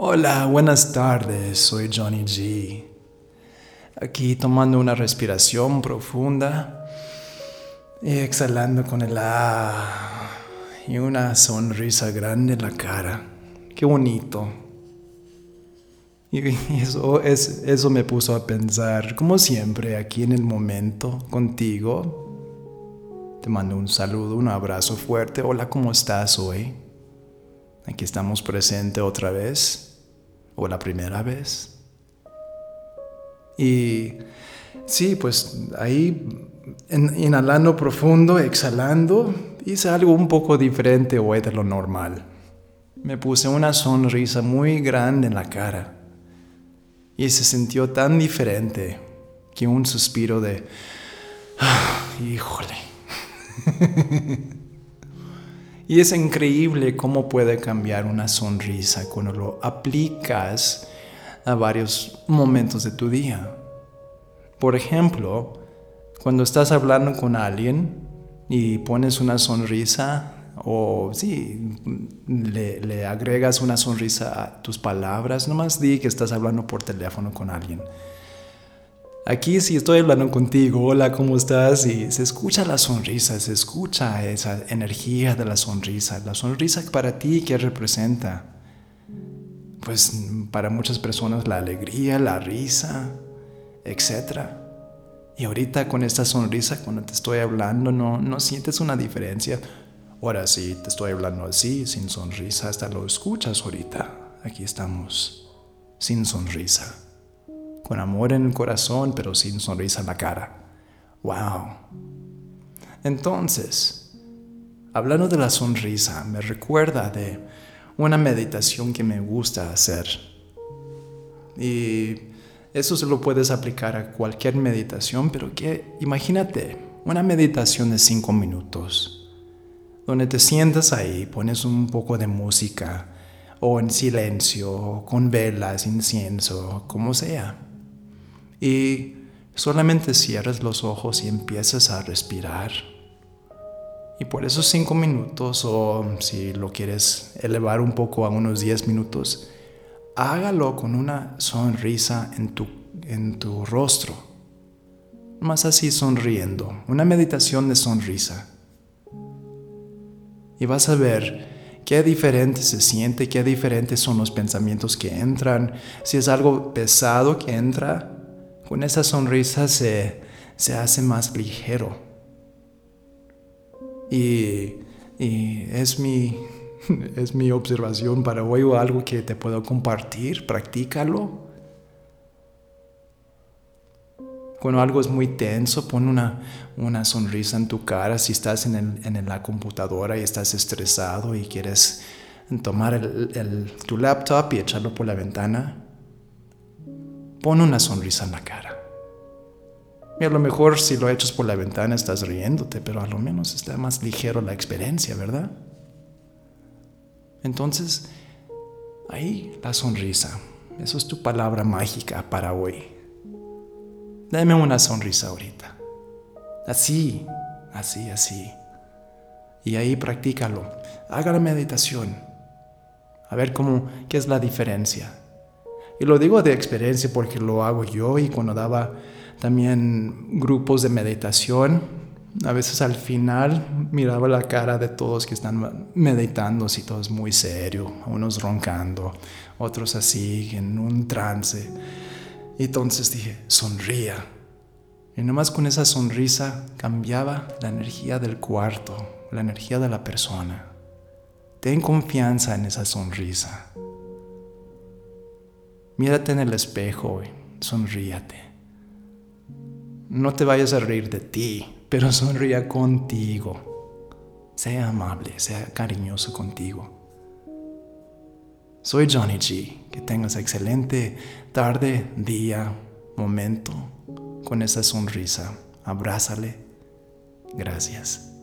Hola, buenas tardes, soy Johnny G. Aquí tomando una respiración profunda y exhalando con el A y una sonrisa grande en la cara. Qué bonito. Y eso, es, eso me puso a pensar, como siempre, aquí en el momento, contigo. Te mando un saludo, un abrazo fuerte. Hola, ¿cómo estás hoy? Aquí estamos presentes otra vez o la primera vez. Y sí, pues ahí inhalando profundo, exhalando, hice algo un poco diferente hoy de lo normal. Me puse una sonrisa muy grande en la cara y se sintió tan diferente que un suspiro de, ah, híjole. Y es increíble cómo puede cambiar una sonrisa cuando lo aplicas a varios momentos de tu día. Por ejemplo, cuando estás hablando con alguien y pones una sonrisa o sí, le, agregas una sonrisa a tus palabras, nomás di que estás hablando por teléfono con alguien. Aquí si estoy hablando contigo, hola, ¿cómo estás? Y se escucha la sonrisa, se escucha esa energía de la sonrisa. La sonrisa para ti, ¿qué representa? Pues para muchas personas la alegría, la risa, etc. Y ahorita con esta sonrisa, cuando te estoy hablando, no, no sientes una diferencia. Ahora sí, te estoy hablando así, sin sonrisa, hasta lo escuchas ahorita. Aquí estamos, sin sonrisa con amor en el corazón, pero sin sonrisa en la cara. ¡Wow! Entonces, hablando de la sonrisa, me recuerda de una meditación que me gusta hacer. Y eso se lo puedes aplicar a cualquier meditación, pero que imagínate una meditación de cinco minutos, donde te sientas ahí, pones un poco de música, o en silencio, con velas, incienso, como sea y solamente cierres los ojos y empiezas a respirar. Y por esos cinco minutos, o si lo quieres elevar un poco a unos diez minutos, hágalo con una sonrisa en tu, en tu rostro. Más así sonriendo. Una meditación de sonrisa. Y vas a ver qué diferente se siente, qué diferentes son los pensamientos que entran. Si es algo pesado que entra, con esa sonrisa se, hace más ligero. Y, es, mi, es mi observación para hoy o algo que te puedo compartir. Practícalo. Cuando algo es muy tenso, pon una, una sonrisa en tu cara. Si estás en, en, la computadora y estás estresado y quieres tomar el, tu laptop y echarlo por la ventana, Pon una sonrisa en la cara. Y a lo mejor si lo echas por la ventana estás riéndote, pero a lo menos está más ligero la experiencia, ¿verdad? Entonces, ahí la sonrisa. Eso es tu palabra mágica para hoy. Dame una sonrisa ahorita. Así, así, así. Y ahí practícalo. Haga la meditación. A ver cómo, qué es la diferencia. Y lo digo de experiencia porque lo hago yo y cuando daba también grupos de meditación, a veces al final miraba la cara de todos que están meditando, así todos muy serio, unos roncando, otros así en un trance. Y entonces dije, sonría. Y nomás con esa sonrisa cambiaba la energía del cuarto, la energía de la persona. Ten confianza en esa sonrisa. Mírate en el espejo y sonríate. No te vayas a reír de ti, pero sonría contigo. Sea amable, sea cariñoso contigo. Soy Johnny G. Que tengas excelente tarde, día, momento con esa sonrisa. Abrázale. Gracias.